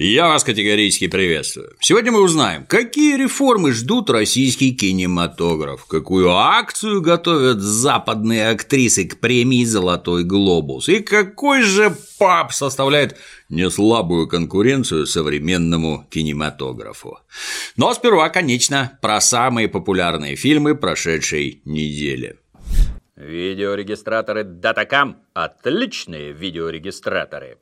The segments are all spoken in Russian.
Я вас категорически приветствую. Сегодня мы узнаем, какие реформы ждут российский кинематограф, какую акцию готовят западные актрисы к премии «Золотой глобус» и какой же пап составляет неслабую конкуренцию современному кинематографу. Но сперва, конечно, про самые популярные фильмы прошедшей недели. Видеорегистраторы Datacam – отличные видеорегистраторы.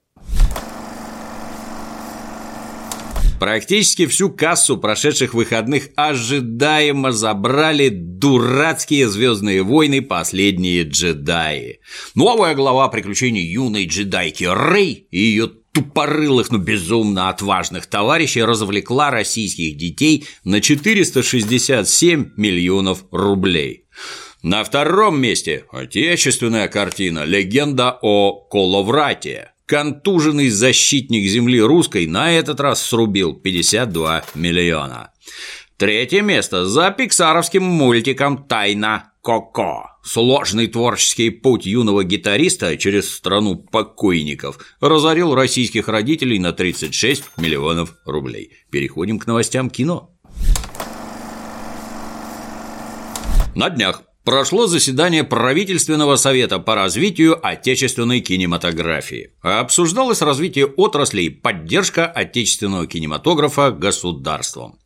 Практически всю кассу прошедших выходных ожидаемо забрали дурацкие Звездные войны Последние джедаи. Новая глава приключений юной джедайки Рэй и ее тупорылых, но безумно отважных товарищей развлекла российских детей на 467 миллионов рублей. На втором месте отечественная картина «Легенда о Коловрате», контуженный защитник земли русской на этот раз срубил 52 миллиона. Третье место за пиксаровским мультиком «Тайна Коко». Сложный творческий путь юного гитариста через страну покойников разорил российских родителей на 36 миллионов рублей. Переходим к новостям кино. На днях прошло заседание правительственного совета по развитию отечественной кинематографии. Обсуждалось развитие отраслей поддержка отечественного кинематографа государством.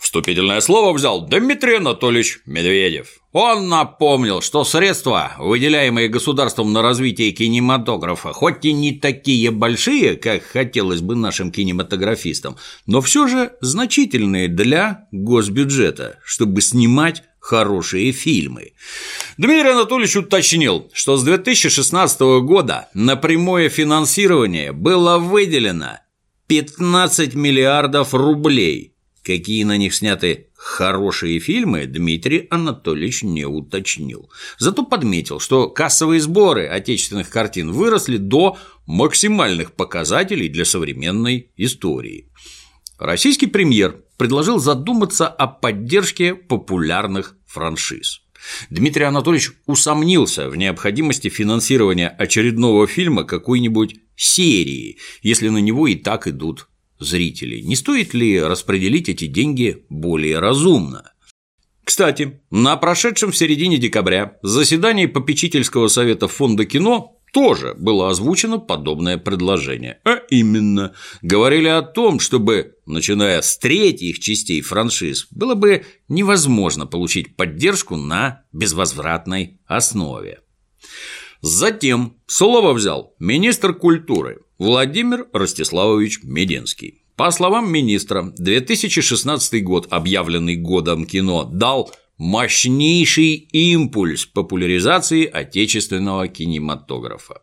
Вступительное слово взял Дмитрий Анатольевич Медведев. Он напомнил, что средства, выделяемые государством на развитие кинематографа, хоть и не такие большие, как хотелось бы нашим кинематографистам, но все же значительные для госбюджета, чтобы снимать хорошие фильмы. Дмитрий Анатольевич уточнил, что с 2016 года на прямое финансирование было выделено 15 миллиардов рублей. Какие на них сняты хорошие фильмы, Дмитрий Анатольевич не уточнил. Зато подметил, что кассовые сборы отечественных картин выросли до максимальных показателей для современной истории. Российский премьер предложил задуматься о поддержке популярных франшиз. Дмитрий Анатольевич усомнился в необходимости финансирования очередного фильма какой-нибудь серии, если на него и так идут зрители. Не стоит ли распределить эти деньги более разумно? Кстати, на прошедшем в середине декабря заседании попечительского совета фонда кино тоже было озвучено подобное предложение. А именно, говорили о том, чтобы, начиная с третьих частей франшиз, было бы невозможно получить поддержку на безвозвратной основе. Затем слово взял министр культуры Владимир Ростиславович Мединский. По словам министра, 2016 год, объявленный годом кино, дал мощнейший импульс популяризации отечественного кинематографа.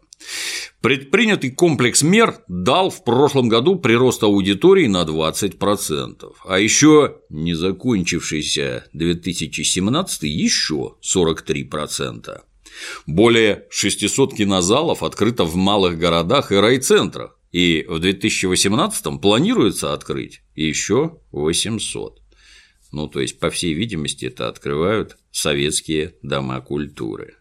Предпринятый комплекс мер дал в прошлом году прирост аудитории на 20%, а еще не закончившийся 2017 еще 43%. Более 600 кинозалов открыто в малых городах и райцентрах, и в 2018 планируется открыть еще 800. Ну, то есть, по всей видимости, это открывают советские дома культуры.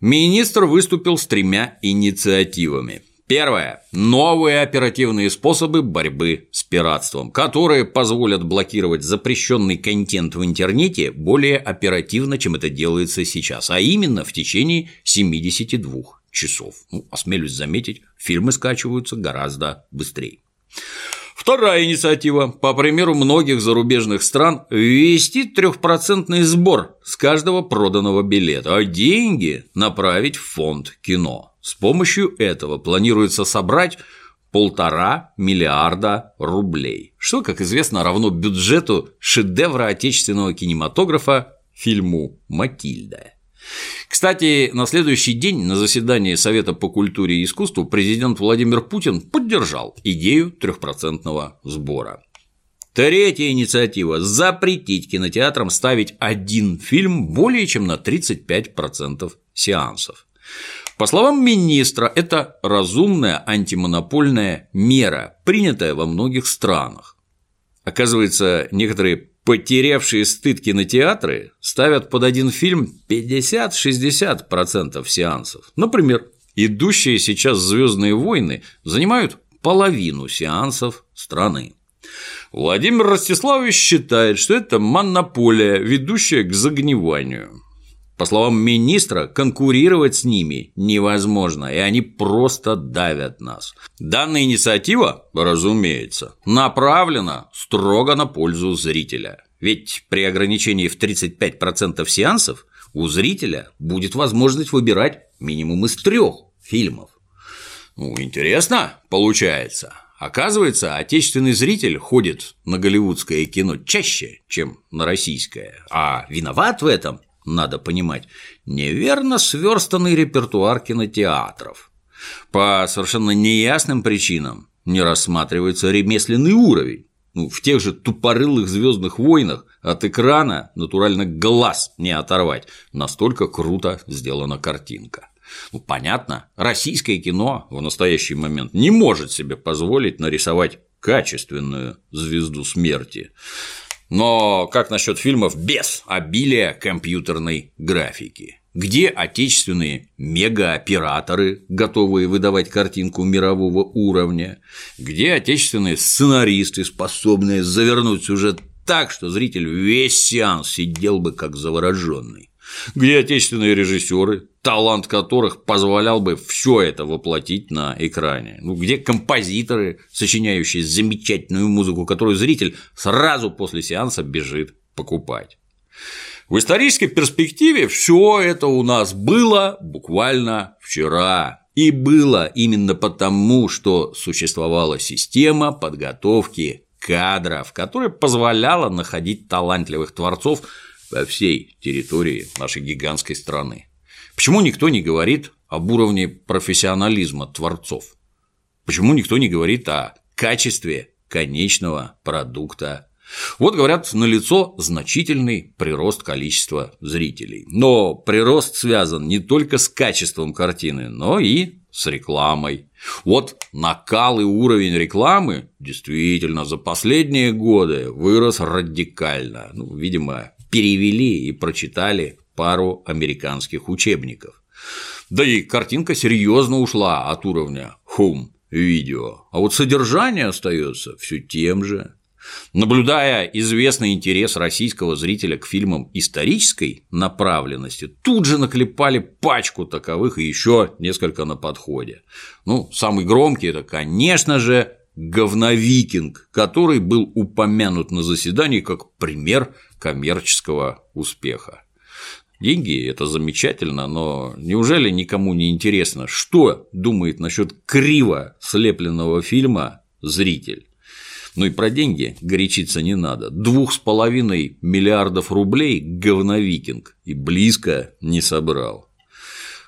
Министр выступил с тремя инициативами. Первое. Новые оперативные способы борьбы с пиратством, которые позволят блокировать запрещенный контент в интернете более оперативно, чем это делается сейчас, а именно в течение 72 часов. Ну, осмелюсь заметить, фильмы скачиваются гораздо быстрее. Вторая инициатива, по примеру многих зарубежных стран, ввести трехпроцентный сбор с каждого проданного билета, а деньги направить в фонд кино. С помощью этого планируется собрать полтора миллиарда рублей, что, как известно, равно бюджету шедевра отечественного кинематографа фильму «Матильда». Кстати, на следующий день на заседании Совета по культуре и искусству президент Владимир Путин поддержал идею трехпроцентного сбора. Третья инициатива – запретить кинотеатрам ставить один фильм более чем на 35% сеансов. По словам министра, это разумная антимонопольная мера, принятая во многих странах. Оказывается, некоторые потерявшие стыд кинотеатры ставят под один фильм 50-60% сеансов. Например, идущие сейчас Звездные войны занимают половину сеансов страны. Владимир Ростиславович считает, что это монополия, ведущая к загниванию. По словам министра, конкурировать с ними невозможно, и они просто давят нас. Данная инициатива, разумеется, направлена строго на пользу зрителя. Ведь при ограничении в 35% сеансов у зрителя будет возможность выбирать минимум из трех фильмов. Ну, интересно, получается. Оказывается, отечественный зритель ходит на голливудское кино чаще, чем на российское, а виноват в этом надо понимать, неверно сверстанный репертуар кинотеатров. По совершенно неясным причинам не рассматривается ремесленный уровень. Ну, в тех же тупорылых звездных войнах от экрана натурально глаз не оторвать. Настолько круто сделана картинка. Ну, понятно, российское кино в настоящий момент не может себе позволить нарисовать качественную звезду смерти. Но как насчет фильмов без обилия компьютерной графики? Где отечественные мегаоператоры, готовые выдавать картинку мирового уровня? Где отечественные сценаристы, способные завернуть сюжет так, что зритель весь сеанс сидел бы как завороженный? Где отечественные режиссеры, талант которых позволял бы все это воплотить на экране, ну, где композиторы, сочиняющие замечательную музыку, которую зритель сразу после сеанса бежит покупать. В исторической перспективе все это у нас было буквально вчера. И было именно потому, что существовала система подготовки кадров, которая позволяла находить талантливых творцов по всей территории нашей гигантской страны. Почему никто не говорит об уровне профессионализма творцов? Почему никто не говорит о качестве конечного продукта? Вот говорят, налицо значительный прирост количества зрителей. Но прирост связан не только с качеством картины, но и с рекламой. Вот накал и уровень рекламы действительно за последние годы вырос радикально. Ну, видимо, перевели и прочитали пару американских учебников. Да и картинка серьезно ушла от уровня home видео, а вот содержание остается все тем же. Наблюдая известный интерес российского зрителя к фильмам исторической направленности, тут же наклепали пачку таковых и еще несколько на подходе. Ну, самый громкий это, конечно же, говновикинг, который был упомянут на заседании как пример коммерческого успеха. Деньги – это замечательно, но неужели никому не интересно, что думает насчет криво слепленного фильма зритель? Ну и про деньги горячиться не надо. Двух с половиной миллиардов рублей говновикинг и близко не собрал.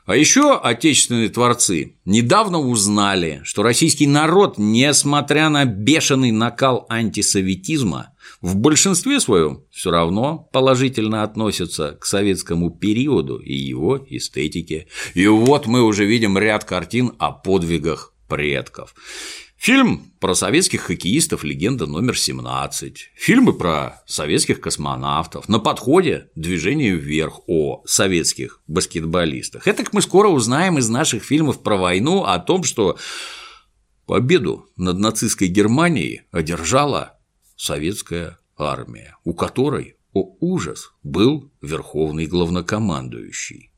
А еще отечественные творцы недавно узнали, что российский народ, несмотря на бешеный накал антисоветизма, в большинстве своем все равно положительно относятся к советскому периоду и его эстетике. И вот мы уже видим ряд картин о подвигах предков. Фильм про советских хоккеистов «Легенда номер 17», фильмы про советских космонавтов, на подходе «Движение вверх» о советских баскетболистах. Это мы скоро узнаем из наших фильмов про войну о том, что победу над нацистской Германией одержала советская армия, у которой, о ужас, был верховный главнокомандующий.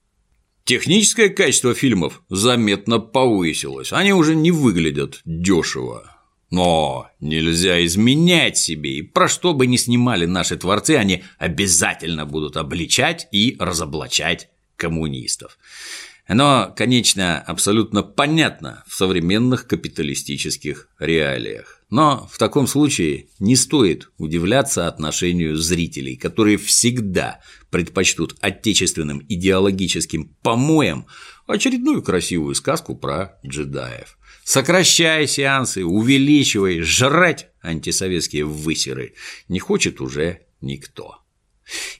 Техническое качество фильмов заметно повысилось, они уже не выглядят дешево. Но нельзя изменять себе, и про что бы ни снимали наши творцы, они обязательно будут обличать и разоблачать коммунистов. Оно, конечно, абсолютно понятно в современных капиталистических реалиях. Но в таком случае не стоит удивляться отношению зрителей, которые всегда предпочтут отечественным идеологическим помоям очередную красивую сказку про джедаев. Сокращая сеансы, увеличивая, жрать антисоветские высеры не хочет уже никто.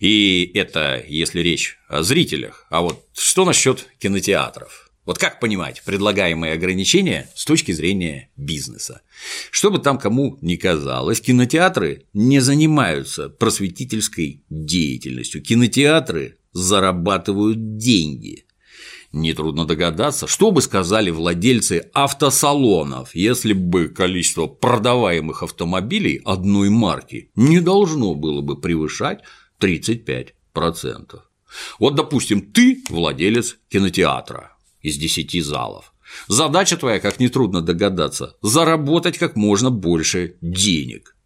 И это если речь о зрителях. А вот что насчет кинотеатров? Вот как понимать предлагаемые ограничения с точки зрения бизнеса? Что бы там кому ни казалось, кинотеатры не занимаются просветительской деятельностью. Кинотеатры зарабатывают деньги. Нетрудно догадаться, что бы сказали владельцы автосалонов, если бы количество продаваемых автомобилей одной марки не должно было бы превышать 35%. Вот, допустим, ты владелец кинотеатра из 10 залов. Задача твоя, как нетрудно догадаться, заработать как можно больше денег.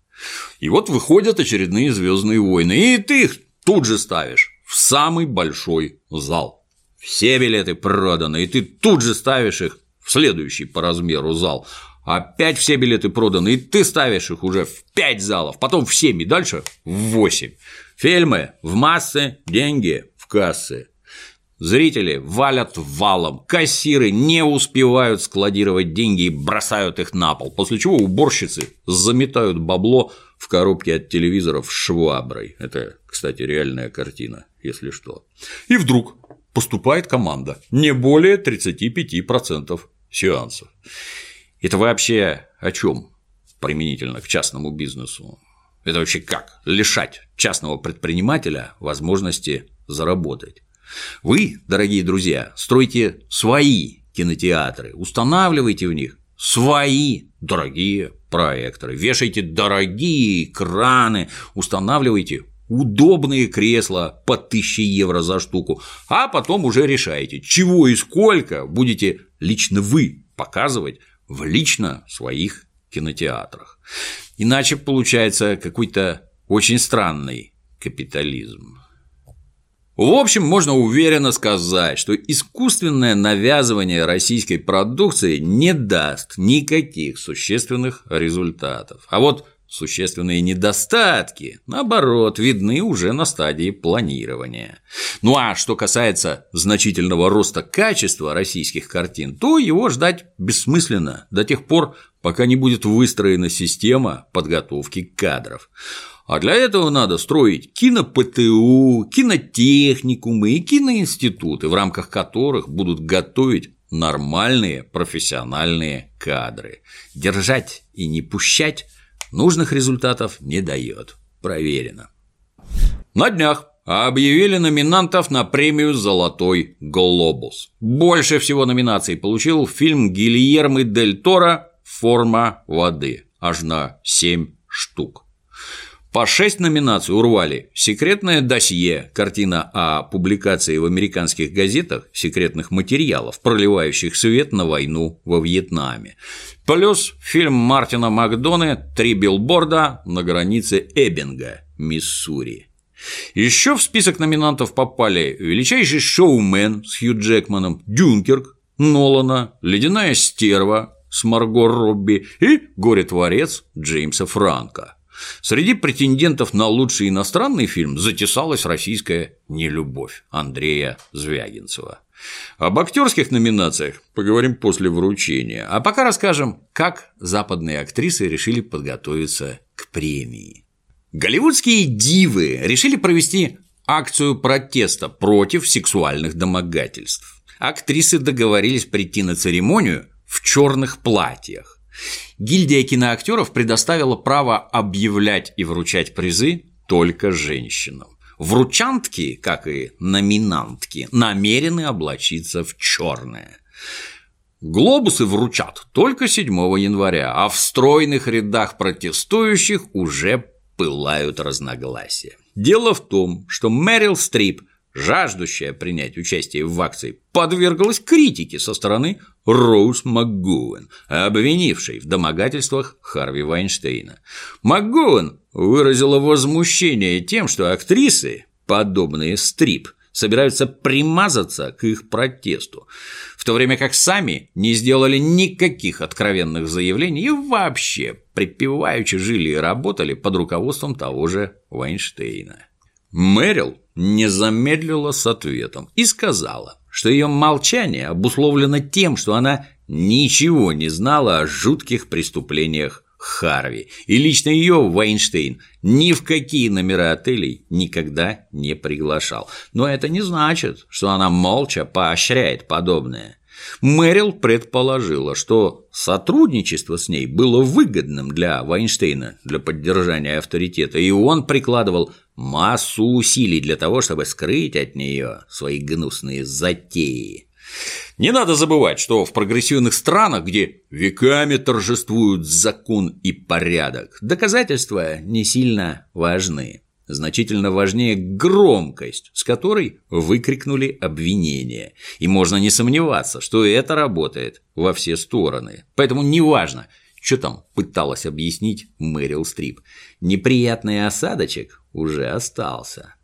И вот выходят очередные звездные войны, и ты их тут же ставишь в самый большой зал. Все билеты проданы, и ты тут же ставишь их в следующий по размеру зал. Опять все билеты проданы, и ты ставишь их уже в 5 залов, потом в 7 и дальше в 8. Фильмы в массы, деньги в кассы. Зрители валят валом, кассиры не успевают складировать деньги и бросают их на пол, после чего уборщицы заметают бабло в коробке от телевизоров шваброй. Это, кстати, реальная картина, если что. И вдруг поступает команда не более 35% сеансов. Это вообще о чем применительно к частному бизнесу? Это вообще как? Лишать частного предпринимателя возможности заработать. Вы, дорогие друзья, стройте свои кинотеатры, устанавливайте в них свои дорогие проекторы, вешайте дорогие экраны, устанавливайте удобные кресла по 1000 евро за штуку, а потом уже решаете, чего и сколько будете лично вы показывать в лично своих кинотеатрах. Иначе получается какой-то очень странный капитализм. В общем, можно уверенно сказать, что искусственное навязывание российской продукции не даст никаких существенных результатов. А вот существенные недостатки, наоборот, видны уже на стадии планирования. Ну а что касается значительного роста качества российских картин, то его ждать бессмысленно до тех пор, пока не будет выстроена система подготовки кадров. А для этого надо строить кино-ПТУ, кинотехникумы и киноинституты, в рамках которых будут готовить нормальные профессиональные кадры. Держать и не пущать нужных результатов не дает. Проверено. На днях объявили номинантов на премию «Золотой глобус». Больше всего номинаций получил фильм Гильермо Дель Торо «Форма воды», аж на 7 штук. По шесть номинаций урвали «Секретное досье», картина о публикации в американских газетах секретных материалов, проливающих свет на войну во Вьетнаме, плюс фильм Мартина Макдоне «Три билборда на границе Эббинга, Миссури». Еще в список номинантов попали «Величайший шоумен» с Хью Джекманом, «Дюнкерк», Нолана, «Ледяная стерва» с Марго Робби и «Горе-творец» Джеймса Франка – Среди претендентов на лучший иностранный фильм затесалась российская «Нелюбовь» Андрея Звягинцева. Об актерских номинациях поговорим после вручения, а пока расскажем, как западные актрисы решили подготовиться к премии. Голливудские дивы решили провести акцию протеста против сексуальных домогательств. Актрисы договорились прийти на церемонию в черных платьях. Гильдия киноактеров предоставила право объявлять и вручать призы только женщинам. Вручантки, как и номинантки, намерены облачиться в черное. Глобусы вручат только 7 января, а в стройных рядах протестующих уже пылают разногласия. Дело в том, что Мэрил Стрип жаждущая принять участие в акции, подверглась критике со стороны Роуз МакГоуэн, обвинившей в домогательствах Харви Вайнштейна. МакГоуэн выразила возмущение тем, что актрисы, подобные стрип, собираются примазаться к их протесту, в то время как сами не сделали никаких откровенных заявлений и вообще припеваючи жили и работали под руководством того же Вайнштейна. Мэрил не замедлила с ответом и сказала, что ее молчание обусловлено тем, что она ничего не знала о жутких преступлениях Харви, и лично ее Вайнштейн ни в какие номера отелей никогда не приглашал. Но это не значит, что она молча поощряет подобное. Мэрил предположила, что сотрудничество с ней было выгодным для Вайнштейна для поддержания авторитета, и он прикладывал массу усилий для того, чтобы скрыть от нее свои гнусные затеи. Не надо забывать, что в прогрессивных странах, где веками торжествуют закон и порядок, доказательства не сильно важны. Значительно важнее громкость, с которой выкрикнули обвинение. И можно не сомневаться, что это работает во все стороны. Поэтому неважно, что там пыталась объяснить Мэрил Стрип. Неприятный осадочек уже остался.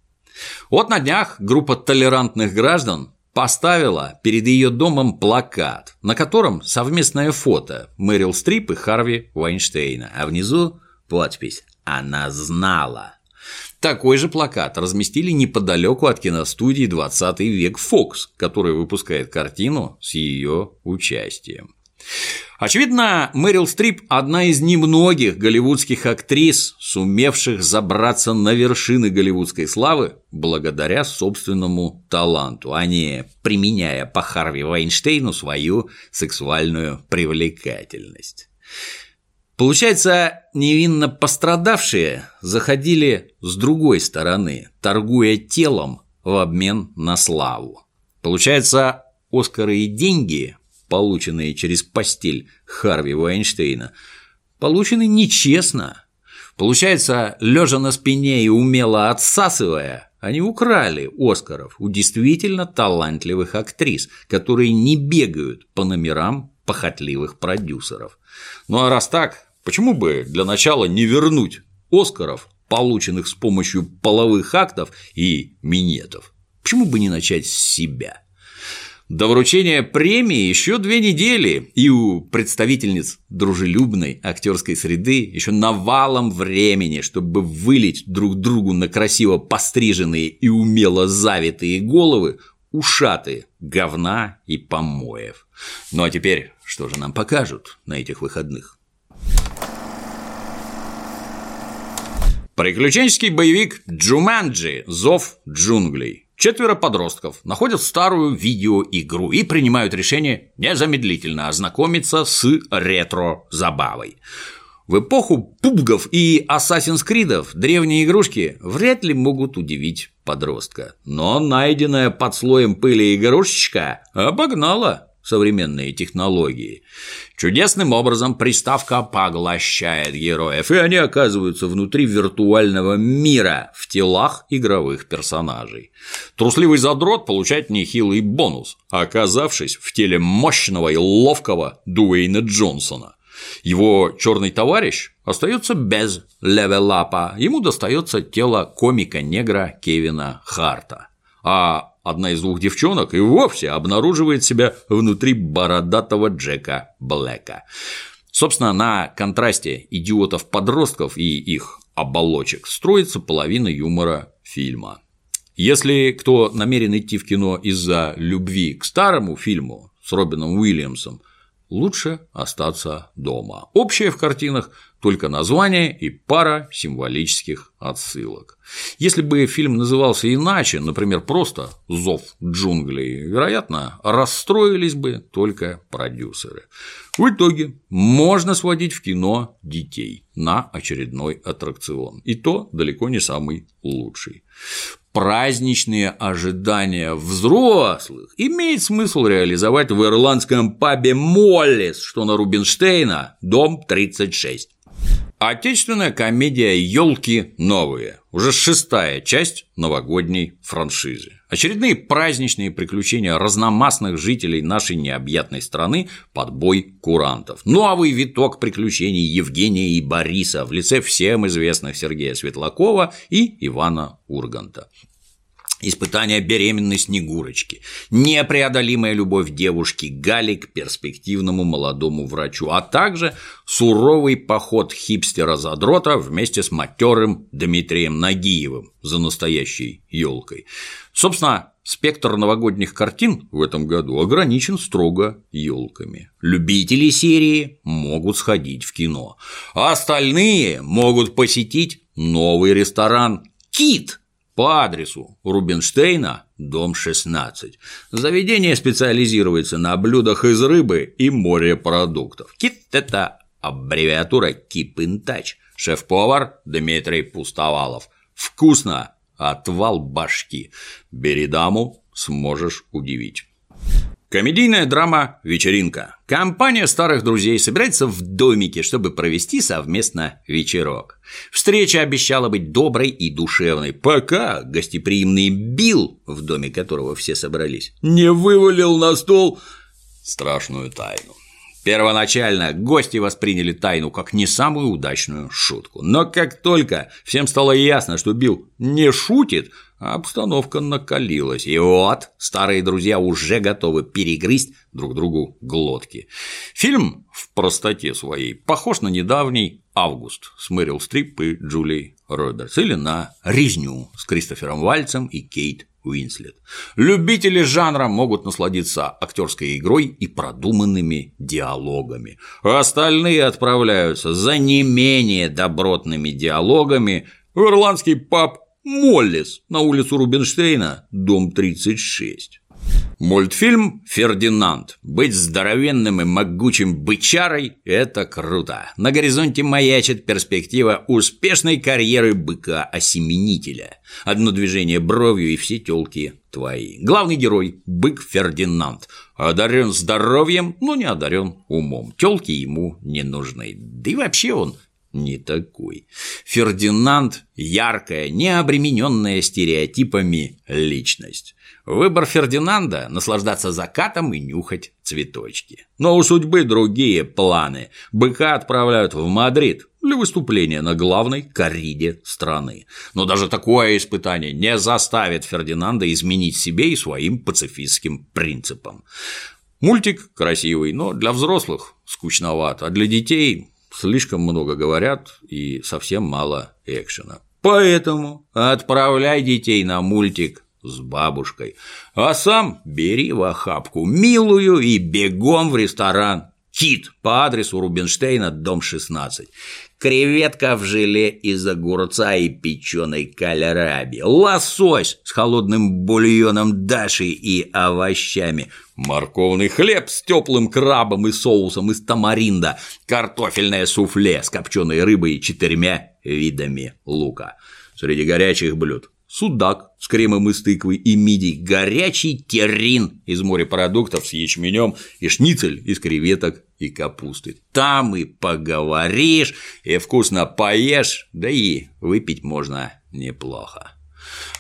Вот на днях группа толерантных граждан поставила перед ее домом плакат, на котором совместное фото Мэрил Стрип и Харви Вайнштейна, а внизу подпись «Она знала». Такой же плакат разместили неподалеку от киностудии «20 век Фокс», которая выпускает картину с ее участием. Очевидно, Мэрил Стрип – одна из немногих голливудских актрис, сумевших забраться на вершины голливудской славы благодаря собственному таланту, а не применяя по Харви Вайнштейну свою сексуальную привлекательность. Получается, невинно пострадавшие заходили с другой стороны, торгуя телом в обмен на славу. Получается, Оскары и деньги, полученные через постель Харви Вайнштейна, получены нечестно. Получается, лежа на спине и умело отсасывая, они украли Оскаров у действительно талантливых актрис, которые не бегают по номерам похотливых продюсеров. Ну а раз так, почему бы для начала не вернуть Оскаров, полученных с помощью половых актов и минетов? Почему бы не начать с себя? До вручения премии еще две недели, и у представительниц дружелюбной актерской среды еще навалом времени, чтобы вылить друг другу на красиво постриженные и умело завитые головы ушаты говна и помоев. Ну а теперь что же нам покажут на этих выходных? Приключенческий боевик «Джуманджи. Зов джунглей». Четверо подростков находят старую видеоигру и принимают решение незамедлительно ознакомиться с ретро-забавой. В эпоху пубгов и Assassin's Creed древние игрушки вряд ли могут удивить подростка, но найденная под слоем пыли игрушечка обогнала современные технологии. Чудесным образом приставка поглощает героев, и они оказываются внутри виртуального мира в телах игровых персонажей. Трусливый задрот получает нехилый бонус, оказавшись в теле мощного и ловкого Дуэйна Джонсона. Его черный товарищ остается без левелапа, ему достается тело комика-негра Кевина Харта. А одна из двух девчонок и вовсе обнаруживает себя внутри бородатого Джека Блэка. Собственно, на контрасте идиотов-подростков и их оболочек строится половина юмора фильма. Если кто намерен идти в кино из-за любви к старому фильму с Робином Уильямсом, лучше остаться дома. Общее в картинах только название и пара символических отсылок. Если бы фильм назывался иначе, например, просто «Зов джунглей», вероятно, расстроились бы только продюсеры. В итоге можно сводить в кино детей на очередной аттракцион, и то далеко не самый лучший праздничные ожидания взрослых имеет смысл реализовать в ирландском пабе Моллис, что на Рубинштейна, дом 36. Отечественная комедия «Елки новые» уже шестая часть новогодней франшизы. Очередные праздничные приключения разномастных жителей нашей необъятной страны под бой курантов. Новый виток приключений Евгения и Бориса в лице всем известных Сергея Светлакова и Ивана Урганта испытание беременной Снегурочки, непреодолимая любовь девушки Гали к перспективному молодому врачу, а также суровый поход хипстера-задрота вместе с матерым Дмитрием Нагиевым за настоящей елкой. Собственно, спектр новогодних картин в этом году ограничен строго елками. Любители серии могут сходить в кино, а остальные могут посетить новый ресторан «Кит», по адресу Рубинштейна, дом 16. Заведение специализируется на блюдах из рыбы и морепродуктов. Кит – это аббревиатура Keep in Touch. Шеф-повар Дмитрий Пустовалов. Вкусно! Отвал башки. Бери даму, сможешь удивить. Комедийная драма «Вечеринка». Компания старых друзей собирается в домике, чтобы провести совместно вечерок. Встреча обещала быть доброй и душевной, пока гостеприимный Билл, в доме которого все собрались, не вывалил на стол страшную тайну. Первоначально гости восприняли тайну как не самую удачную шутку. Но как только всем стало ясно, что Билл не шутит, обстановка накалилась. И вот старые друзья уже готовы перегрызть друг другу глотки. Фильм в простоте своей похож на недавний «Август» с Мэрил Стрип и Джулией Робертс или на «Резню» с Кристофером Вальцем и Кейт Уинслет. Любители жанра могут насладиться актерской игрой и продуманными диалогами. Остальные отправляются за не менее добротными диалогами в ирландский паб Моллис на улицу Рубинштейна, дом 36. Мультфильм «Фердинанд». Быть здоровенным и могучим бычарой – это круто. На горизонте маячит перспектива успешной карьеры быка-осеменителя. Одно движение бровью и все тёлки твои. Главный герой – бык Фердинанд. Одарен здоровьем, но не одарен умом. Тёлки ему не нужны. Да и вообще он не такой. Фердинанд – яркая, необремененная стереотипами личность. Выбор Фердинанда – наслаждаться закатом и нюхать цветочки. Но у судьбы другие планы. Быка отправляют в Мадрид для выступления на главной корриде страны. Но даже такое испытание не заставит Фердинанда изменить себе и своим пацифистским принципам. Мультик красивый, но для взрослых скучноват, а для детей слишком много говорят и совсем мало экшена. Поэтому отправляй детей на мультик с бабушкой, а сам бери в охапку милую и бегом в ресторан Кит по адресу Рубинштейна, дом 16. Креветка в желе из огурца и печеной кальраби. Лосось с холодным бульоном даши и овощами. Морковный хлеб с теплым крабом и соусом из тамаринда. Картофельное суфле с копченой рыбой и четырьмя видами лука. Среди горячих блюд судак с кремом из тыквы и мидий, горячий террин из морепродуктов с ячменем и шницель из креветок и капусты. Там и поговоришь, и вкусно поешь, да и выпить можно неплохо.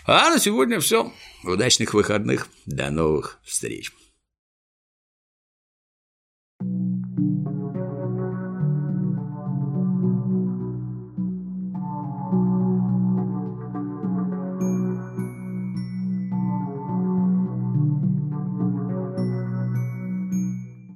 А на сегодня все. Удачных выходных. До новых встреч.